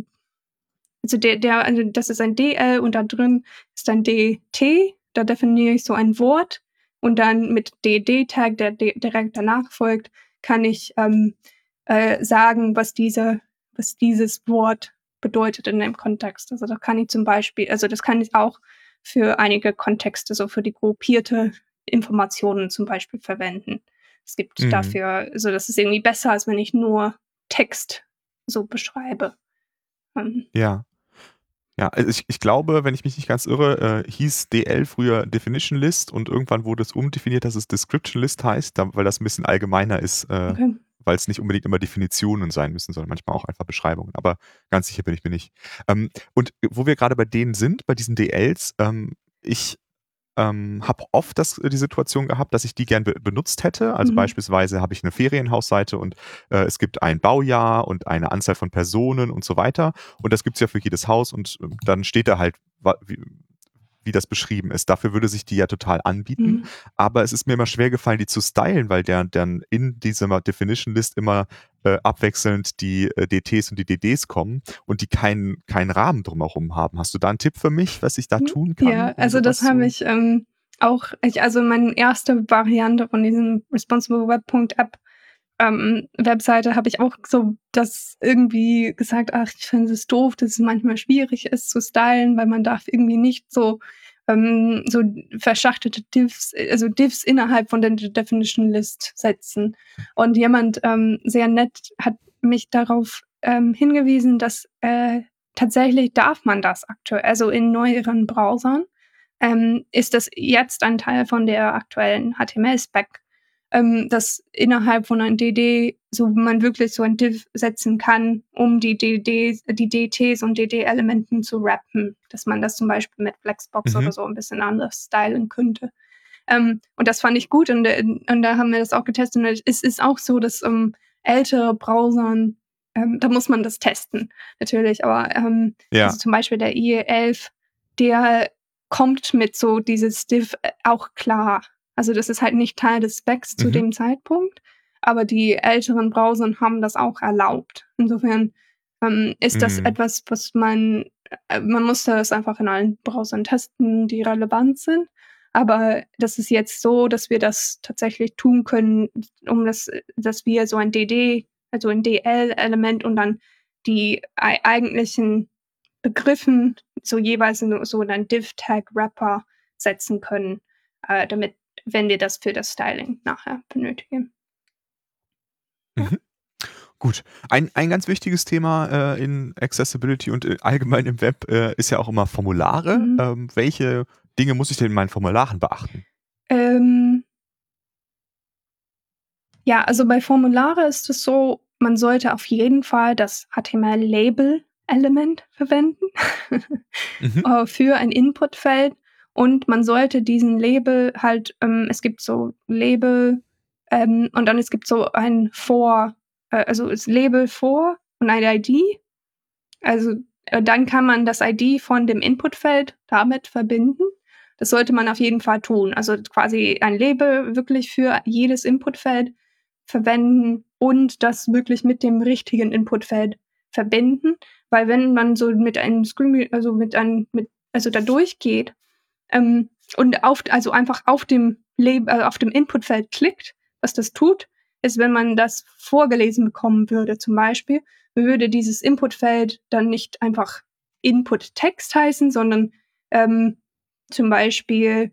also der, der, also das ist ein DL und da drin ist ein DT. Da definiere ich so ein Wort und dann mit DD-Tag, der direkt danach folgt, kann ich ähm, äh, sagen, was diese, was dieses Wort bedeutet in dem Kontext. Also da kann ich zum Beispiel, also das kann ich auch für einige Kontexte, so für die gruppierte Informationen zum Beispiel verwenden. Es gibt mhm. dafür, also das ist irgendwie besser, als wenn ich nur Text so beschreibe. Ähm. Ja. Ja, also ich, ich glaube, wenn ich mich nicht ganz irre, äh, hieß DL früher Definition List und irgendwann wurde es umdefiniert, dass es Description List heißt, da, weil das ein bisschen allgemeiner ist. Äh, okay weil es nicht unbedingt immer Definitionen sein müssen, sondern manchmal auch einfach Beschreibungen. Aber ganz sicher bin ich mir nicht. Ähm, und wo wir gerade bei denen sind, bei diesen DLs, ähm, ich ähm, habe oft das, äh, die Situation gehabt, dass ich die gern be benutzt hätte. Also mhm. beispielsweise habe ich eine Ferienhausseite und äh, es gibt ein Baujahr und eine Anzahl von Personen und so weiter. Und das gibt es ja für jedes Haus und äh, dann steht da halt, wie, wie das beschrieben ist. Dafür würde sich die ja total anbieten. Mhm. Aber es ist mir immer schwer gefallen, die zu stylen, weil der dann in dieser Definition List immer äh, abwechselnd die äh, DTs und die DDs kommen und die keinen keinen Rahmen drumherum haben. Hast du da einen Tipp für mich, was ich da hm, tun kann? Ja, also das habe ich ähm, auch, ich, also meine erste Variante von diesem Responsible Web.app ähm, Webseite habe ich auch so das irgendwie gesagt, ach, ich finde es doof, dass es manchmal schwierig ist zu stylen, weil man darf irgendwie nicht so ähm, so verschachtelte Diffs, also Diffs innerhalb von der Definition List setzen. Und jemand ähm, sehr nett hat mich darauf ähm, hingewiesen, dass äh, tatsächlich darf man das aktuell, also in neueren Browsern ähm, ist das jetzt ein Teil von der aktuellen HTML-Spec ähm, dass innerhalb von einem DD so man wirklich so ein Div setzen kann, um die DD, die DTs und DD-Elementen zu rappen, dass man das zum Beispiel mit Flexbox mhm. oder so ein bisschen anders stylen könnte. Ähm, und das fand ich gut und, äh, und da haben wir das auch getestet. Und es ist auch so, dass ähm, ältere Browsern, ähm, da muss man das testen, natürlich, aber ähm, ja. also zum Beispiel der IE11, der kommt mit so dieses Div äh, auch klar. Also das ist halt nicht Teil des Specs mhm. zu dem Zeitpunkt, aber die älteren Browser haben das auch erlaubt. Insofern ähm, ist das mhm. etwas, was man, äh, man muss das einfach in allen Browsern testen, die relevant sind. Aber das ist jetzt so, dass wir das tatsächlich tun können, um das, dass wir so ein DD, also ein DL-Element und dann die eigentlichen Begriffen so jeweils in so einen Div-Tag-Wrapper setzen können, äh, damit wenn wir das für das Styling nachher benötigen. Mhm. Gut. Ein, ein ganz wichtiges Thema äh, in Accessibility und äh, allgemein im Web äh, ist ja auch immer Formulare. Mhm. Ähm, welche Dinge muss ich denn in meinen Formularen beachten? Ähm ja, also bei Formulare ist es so, man sollte auf jeden Fall das HTML-Label-Element verwenden Mhm. äh, für ein Inputfeld und man sollte diesen Label halt, ähm, es gibt so Label ähm, und dann es gibt so ein For, äh, also das Label vor und eine ID. Also äh, dann kann man das ID von dem Inputfeld damit verbinden. Das sollte man auf jeden Fall tun. Also quasi ein Label wirklich für jedes Inputfeld verwenden und das wirklich mit dem richtigen Inputfeld verbinden. Weil wenn man so mit einem Screen, also mit einem, mit, also da durchgeht ähm, und auf, also einfach auf dem Label, äh, auf dem Inputfeld klickt, was das tut, ist, wenn man das vorgelesen bekommen würde, zum Beispiel, würde dieses Inputfeld dann nicht einfach Input-Text heißen, sondern ähm, zum Beispiel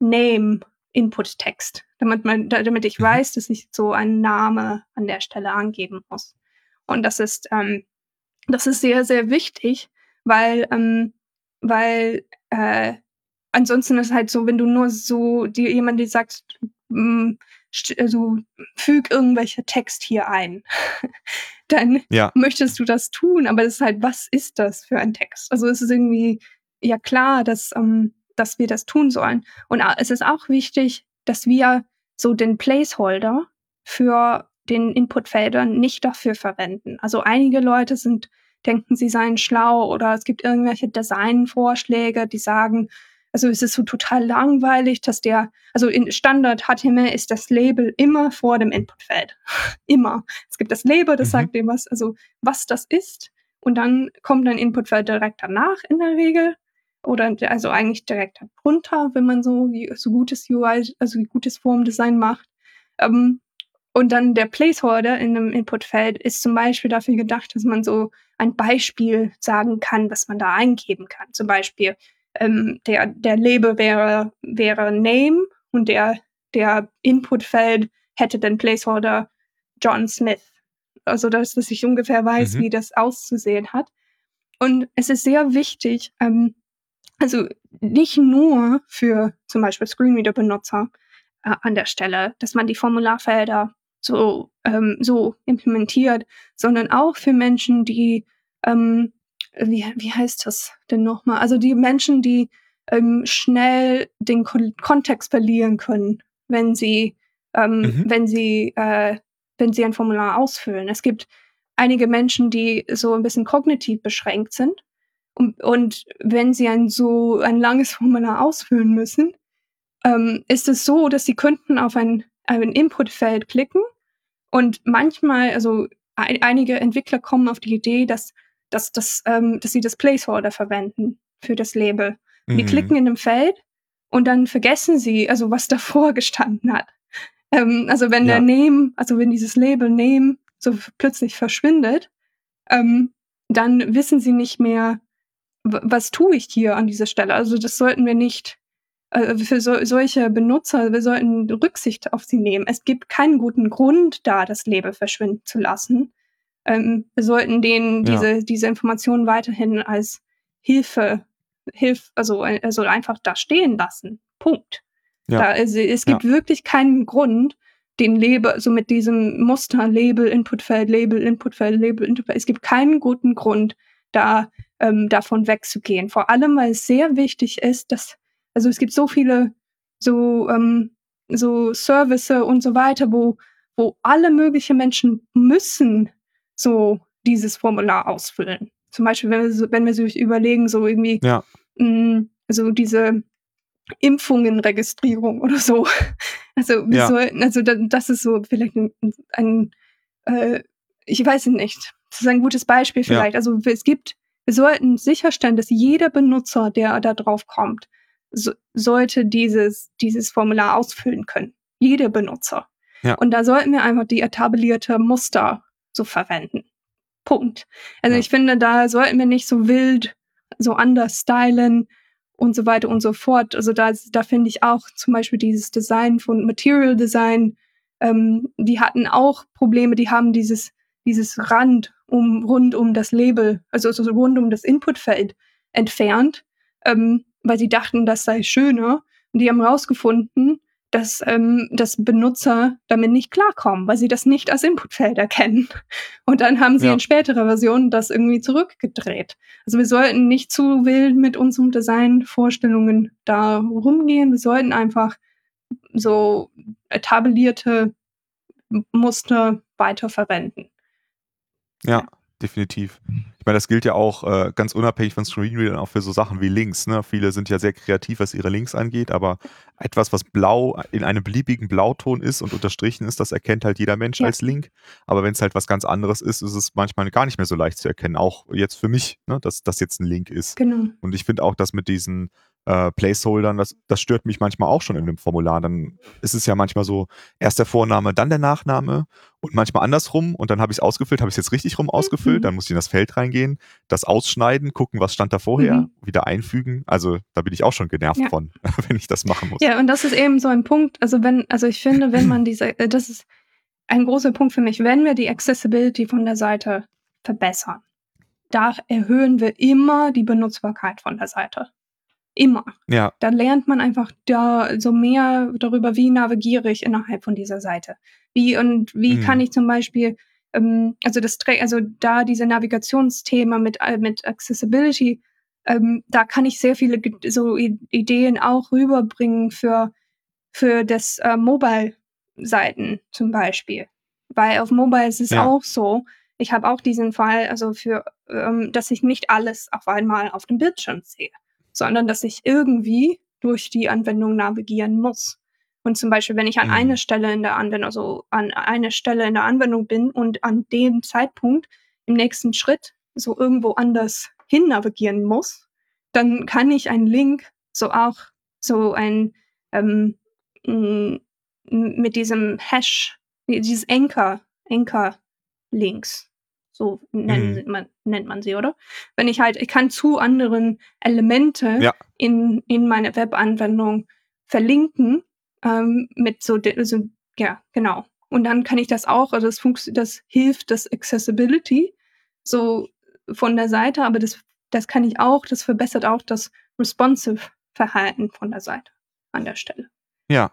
Name Input-Text, damit man, damit ich Mhm. weiß, dass ich so einen Name an der Stelle angeben muss. Und das ist, ähm, das ist sehr, sehr wichtig, weil, ähm, weil äh, ansonsten ist halt so, wenn du nur so dir jemand, der sagt, mm, also füg irgendwelche Text hier ein, dann Ja. möchtest du das tun, aber das ist halt, was ist das für ein Text? Also es ist irgendwie ja klar, dass, ähm, dass wir das tun sollen. Und a- es ist auch wichtig, dass wir so den Placeholder für den Inputfeldern nicht dafür verwenden. Also einige Leute sind, denken, sie seien schlau oder es gibt irgendwelche Designvorschläge, die sagen, also es ist so total langweilig, dass der, also in Standard HTML ist das Label immer vor dem Inputfeld. immer. Es gibt das Label, das Mhm. sagt dir was, also was das ist. Und dann kommt ein Inputfeld direkt danach in der Regel. Oder also eigentlich direkt drunter, wenn man so, so gutes UI, also gutes Formdesign macht. Ähm, und dann der Placeholder in einem Inputfeld ist zum Beispiel dafür gedacht, dass man so ein Beispiel sagen kann, was man da eingeben kann. Zum Beispiel ähm, der, der Label wäre, wäre Name und der, der Inputfeld hätte den Placeholder John Smith. Also dass, dass ich ungefähr weiß, Mhm. wie das auszusehen hat. Und es ist sehr wichtig, ähm, also nicht nur für zum Beispiel Screenreader-Benutzer äh, an der Stelle, dass man die Formularfelder so, ähm, so implementiert, sondern auch für Menschen, die, ähm, wie, wie heißt das denn nochmal? Also die Menschen, die ähm, schnell den Kon Kontext verlieren können, wenn sie, ähm, Mhm. wenn sie, äh, wenn sie ein Formular ausfüllen. Es gibt einige Menschen, die so ein bisschen kognitiv beschränkt sind. Und, und wenn sie ein so ein langes Formular ausfüllen müssen, ähm, ist es so, dass sie könnten auf ein, ein Inputfeld klicken und manchmal, also ein, einige Entwickler kommen auf die Idee, dass, dass, dass, ähm, dass sie das Placeholder verwenden für das Label. Die Mhm. klicken in einem Feld und dann vergessen sie, also was davor gestanden hat. Ähm, also wenn Ja. der Name, also wenn dieses Label Name so plötzlich verschwindet, ähm, dann wissen sie nicht mehr, was tue ich hier an dieser Stelle. Also das sollten wir nicht äh, für so, solche Benutzer, wir sollten Rücksicht auf sie nehmen. Es gibt keinen guten Grund, da das Label verschwinden zu lassen. Ähm, wir sollten denen Ja. diese, diese Informationen weiterhin als Hilfe, Hilf, also, also einfach da stehen lassen. Punkt. Ja. Da, also, es gibt wirklich keinen Grund, den Label, also mit diesem Muster, Label, Inputfeld, Label, Inputfeld, Label, Inputfeld, es gibt keinen guten Grund, da ähm, davon wegzugehen. Vor allem, weil es sehr wichtig ist, dass, also es gibt so viele so, ähm, so Service und so weiter, wo, wo alle möglichen Menschen müssen so dieses Formular ausfüllen. Zum Beispiel, wenn wir, so, wenn wir sich überlegen, so irgendwie, Ja. mh, so diese Impfungenregistrierung oder so. Also wir Ja. sollten, also da, das ist so vielleicht ein, ein äh, ich weiß nicht. Das ist ein gutes Beispiel Ja. vielleicht. Also es gibt, wir sollten sicherstellen, dass jeder Benutzer, der da drauf kommt, so, sollte dieses, dieses Formular ausfüllen können. Jeder Benutzer. Ja. Und da sollten wir einfach die etablierte Muster so verwenden. Punkt. Also Ja. ich finde, da sollten wir nicht so wild, so anders stylen und so weiter und so fort. Also da, da finde ich auch zum Beispiel dieses Design von Material Design, ähm, die hatten auch Probleme, die haben dieses, dieses Rand um, rund um das Label, also so rund um das Inputfeld entfernt, ähm, weil sie dachten, das sei schöner. Und die haben rausgefunden, dass, ähm, dass Benutzer damit nicht klarkommen, weil sie das nicht als Inputfeld erkennen. Und dann haben sie Ja. in späterer Version das irgendwie zurückgedreht. Also wir sollten nicht zu wild mit unseren Designvorstellungen da rumgehen. Wir sollten einfach so etablierte Muster weiterverwenden. Ja, definitiv. Ich meine, das gilt ja auch äh, ganz unabhängig von Screenreadern auch für so Sachen wie Links. Ne? Viele sind ja sehr kreativ, was ihre Links angeht, aber etwas, was blau in einem beliebigen Blauton ist und unterstrichen ist, das erkennt halt jeder Mensch Ja. als Link. Aber wenn es halt was ganz anderes ist, ist es manchmal gar nicht mehr so leicht zu erkennen. Auch jetzt für mich, ne? dass das jetzt ein Link ist. Genau. Und ich finde auch, dass mit diesen äh, Placeholdern, das, das stört mich manchmal auch schon in dem Formular. Dann ist es ja manchmal so, erst der Vorname, dann der Nachname und manchmal andersrum. Und dann habe ich es ausgefüllt, habe ich es jetzt richtig rum ausgefüllt, Mhm. dann muss ich in das Feld reingehen, das ausschneiden, gucken, was stand da vorher, Mhm. wieder einfügen. Also da bin ich auch schon genervt Ja. von, wenn ich das machen muss. Ja, und das ist eben so ein Punkt, also wenn, also ich finde, wenn man diese, äh, das ist ein großer Punkt für mich, wenn wir die Accessibility von der Seite verbessern, da erhöhen wir immer die Benutzbarkeit von der Seite. Immer. Ja, Da lernt man einfach da so mehr darüber, wie navigiere ich innerhalb von dieser Seite. Wie und wie Mhm. kann ich zum Beispiel, ähm, also das, also da diese Navigationsthema mit, äh, mit Accessibility, ähm, da kann ich sehr viele so Ideen auch rüberbringen für, für das äh, Mobile-Seiten zum Beispiel. Weil auf Mobile ist es Ja. auch so, ich habe auch diesen Fall, also für, ähm, dass ich nicht alles auf einmal auf dem Bildschirm sehe sondern dass ich irgendwie durch die Anwendung navigieren muss. Und zum Beispiel, wenn ich an Mhm. eine Stelle in der Anwendung, also an eine Stelle in der Anwendung bin und an dem Zeitpunkt im nächsten Schritt so irgendwo anders hin navigieren muss, dann kann ich einen Link so auch so ein ähm, mit diesem Hash, dieses Anchor, Anchor Links, so nennen, Mhm. man, nennt man sie, oder? Wenn ich halt, ich kann zu anderen Elemente Ja. in, in meine Webanwendung verlinken ähm, mit so, de- so, ja, genau. Und dann kann ich das auch, also das, funkt, das hilft das Accessibility so von der Seite, aber das, das kann ich auch, das verbessert auch das responsive Verhalten von der Seite an der Stelle. ja.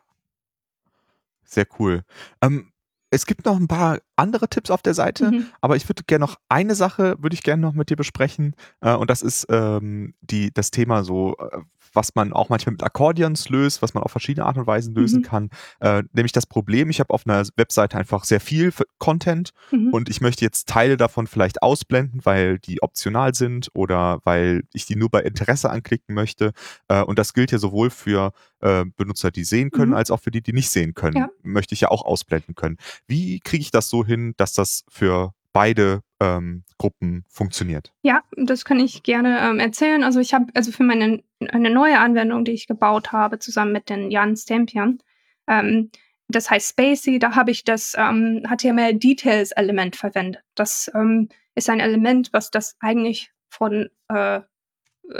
Sehr cool. Ähm, es gibt noch ein paar andere Tipps auf der Seite, Mhm. aber ich würde gerne noch eine Sache, würde ich gerne noch mit dir besprechen. Äh, und das ist ähm, die, das Thema so, äh, was man auch manchmal mit Akkordeons löst, was man auf verschiedene Art und Weisen lösen Mhm. kann. Äh, nämlich das Problem, ich habe auf einer Webseite einfach sehr viel Content Mhm. und ich möchte jetzt Teile davon vielleicht ausblenden, weil die optional sind oder weil ich die nur bei Interesse anklicken möchte. Äh, und das gilt ja sowohl für äh, Benutzer, die sehen können, Mhm. als auch für die, die nicht sehen können. Ja. Möchte ich ja auch ausblenden können. Wie kriege ich das so hin, dass das für beide ähm, Gruppen funktioniert? Ja, das kann ich gerne ähm, erzählen. Also ich habe also für meine eine neue Anwendung, die ich gebaut habe, zusammen mit den Jan Stempian, ähm, das heißt Spacey, da habe ich das ähm, HTML Details Element verwendet. Das ähm, ist ein Element, was das eigentlich von äh,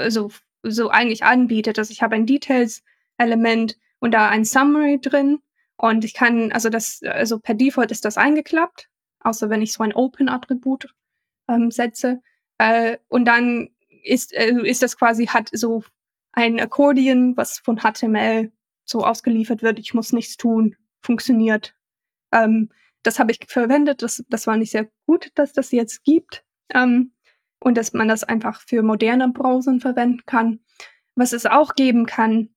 so, so eigentlich anbietet. Also ich habe ein Details Element und da ein Summary drin und ich kann, also das, also per Default ist das eingeklappt, außer wenn ich so ein Open-Attribut ähm, setze. Äh, und dann ist, äh, ist das quasi, hat so ein Akkordeon, was von HTML so ausgeliefert wird. Ich muss nichts tun, funktioniert. Ähm, das habe ich verwendet. Das, das war nicht sehr gut, dass das jetzt gibt. Ähm, und dass man das einfach für moderne Browser verwenden kann. Was es auch geben kann,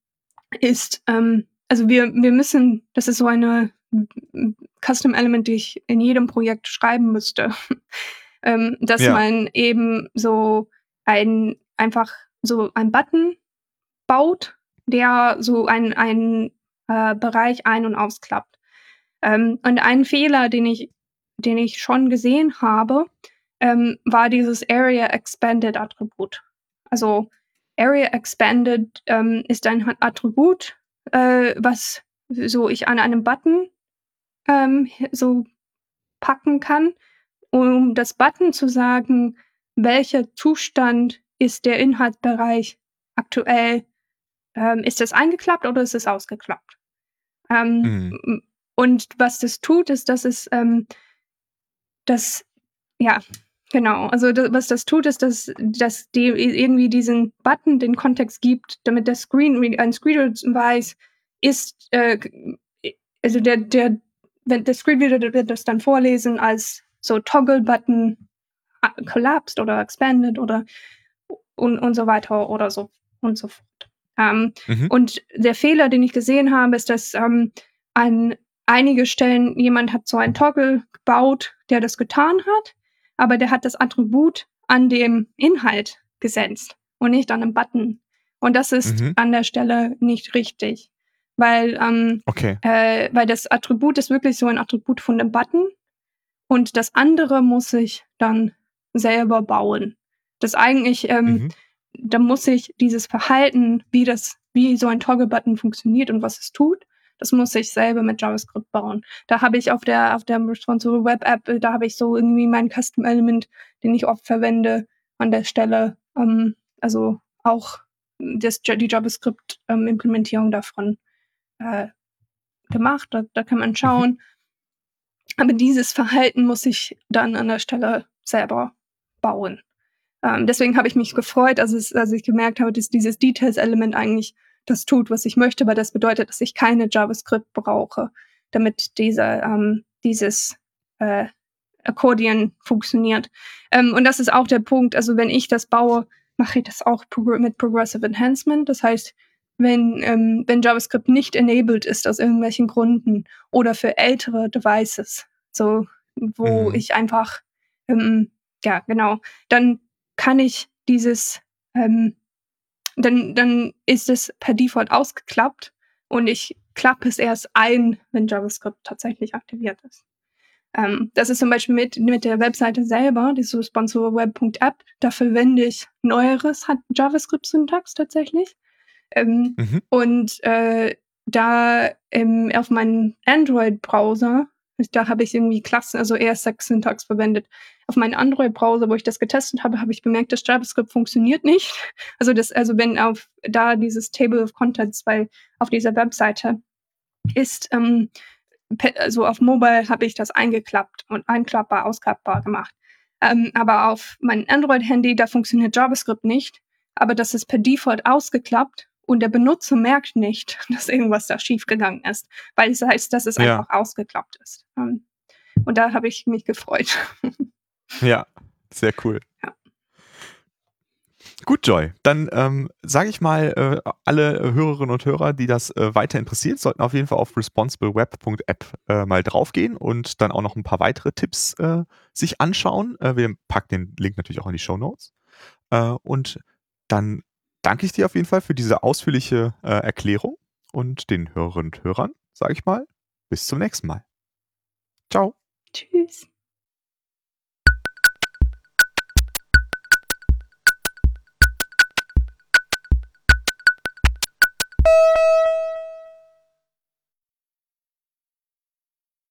ist, ähm, also wir, wir müssen, das ist so eine Custom Element, die ich in jedem Projekt schreiben müsste, ähm, dass Ja. man eben so ein, einfach so ein Button baut, der so ein, ein äh, Bereich ein- und ausklappt. Ähm, und ein Fehler, den ich, den ich schon gesehen habe, ähm, war dieses Area Expanded Attribut. Also Area Expanded ähm, ist ein Attribut, äh, was so ich an einem Button ähm, so packen kann, um das Button zu sagen, welcher Zustand ist der Inhaltsbereich aktuell. Ähm, ist es eingeklappt oder ist es ausgeklappt? Ähm, Mhm. Und was das tut, ist, dass es ähm, das, ja, genau, also da, was das tut, ist, dass, dass die irgendwie diesen Button den Kontext gibt, damit der Screen, ein Screenreader weiß, ist, äh, also der, der, wenn der Screenreader wird das dann vorlesen als so Toggle-Button collapsed oder expanded oder und, und so weiter oder so und so fort. Ähm, mhm. Und der Fehler, den ich gesehen habe, ist, dass ähm, an einige Stellen jemand hat so einen Toggle gebaut, der das getan hat, aber der hat das Attribut an dem Inhalt gesetzt und nicht an einem Button. Und das ist mhm. an der Stelle nicht richtig, weil, ähm, okay. äh, weil das Attribut ist wirklich so ein Attribut von dem Button und das andere muss ich dann selber bauen. Das eigentlich, ähm, mhm. da muss ich dieses Verhalten, wie das, wie so ein Toggle-Button funktioniert und was es tut, das muss ich selber mit JavaScript bauen. Da habe ich auf der, auf der Responsive Web App, da habe ich so irgendwie mein Custom Element, den ich oft verwende an der Stelle. Ähm, also auch das, die JavaScript-Implementierung ähm, davon äh, gemacht. Da, da kann man schauen. Mhm. Aber dieses Verhalten muss ich dann an der Stelle selber bauen. Ähm, deswegen habe ich mich gefreut, als, es, als ich gemerkt habe, dass dieses Details-Element eigentlich das tut, was ich möchte, aber das bedeutet, dass ich keine JavaScript brauche, damit diese, ähm, dieses äh, Akkordeon funktioniert. Ähm, und das ist auch der Punkt, also wenn ich das baue, mache ich das auch mit Progressive Enhancement. Das heißt, wenn, ähm, wenn JavaScript nicht enabled ist aus irgendwelchen Gründen oder für ältere Devices, so wo mhm. ich einfach, ähm, ja, genau, dann kann ich dieses ähm, dann, dann ist es per Default ausgeklappt und ich klappe es erst ein, wenn JavaScript tatsächlich aktiviert ist. Ähm, das ist zum Beispiel mit, mit der Webseite selber, die so sponsorweb.app, da verwende ich neueres JavaScript-Syntax tatsächlich. Ähm, mhm. Und äh, da ähm, auf meinem Android-Browser da habe ich irgendwie Klassen, also ES6-Syntax verwendet. Auf meinem Android-Browser, wo ich das getestet habe, habe ich bemerkt, dass JavaScript funktioniert nicht. Also das, also wenn auf da dieses Table of Contents bei auf dieser Webseite ist, ähm, also auf Mobile habe ich das eingeklappt und einklappbar, ausklappbar gemacht. Ähm, aber auf meinem Android-Handy, da funktioniert JavaScript nicht. Aber das ist per Default ausgeklappt und der Benutzer merkt nicht, dass irgendwas da schiefgegangen ist, weil es heißt, dass es ja. einfach ausgeklappt ist. Ähm, und da habe ich mich gefreut. Ja, sehr cool. Ja. Gut, Joy. Dann ähm, sage ich mal, äh, alle Hörerinnen und Hörer, die das äh, weiter interessiert, sollten auf jeden Fall auf responsibleweb.app äh, mal draufgehen und dann auch noch ein paar weitere Tipps äh, sich anschauen. Äh, wir packen den Link natürlich auch in die Show Notes. Äh, und dann danke ich dir auf jeden Fall für diese ausführliche Erklärung und den Hörerinnen und Hörern, sage ich mal, bis zum nächsten Mal. Ciao. Tschüss.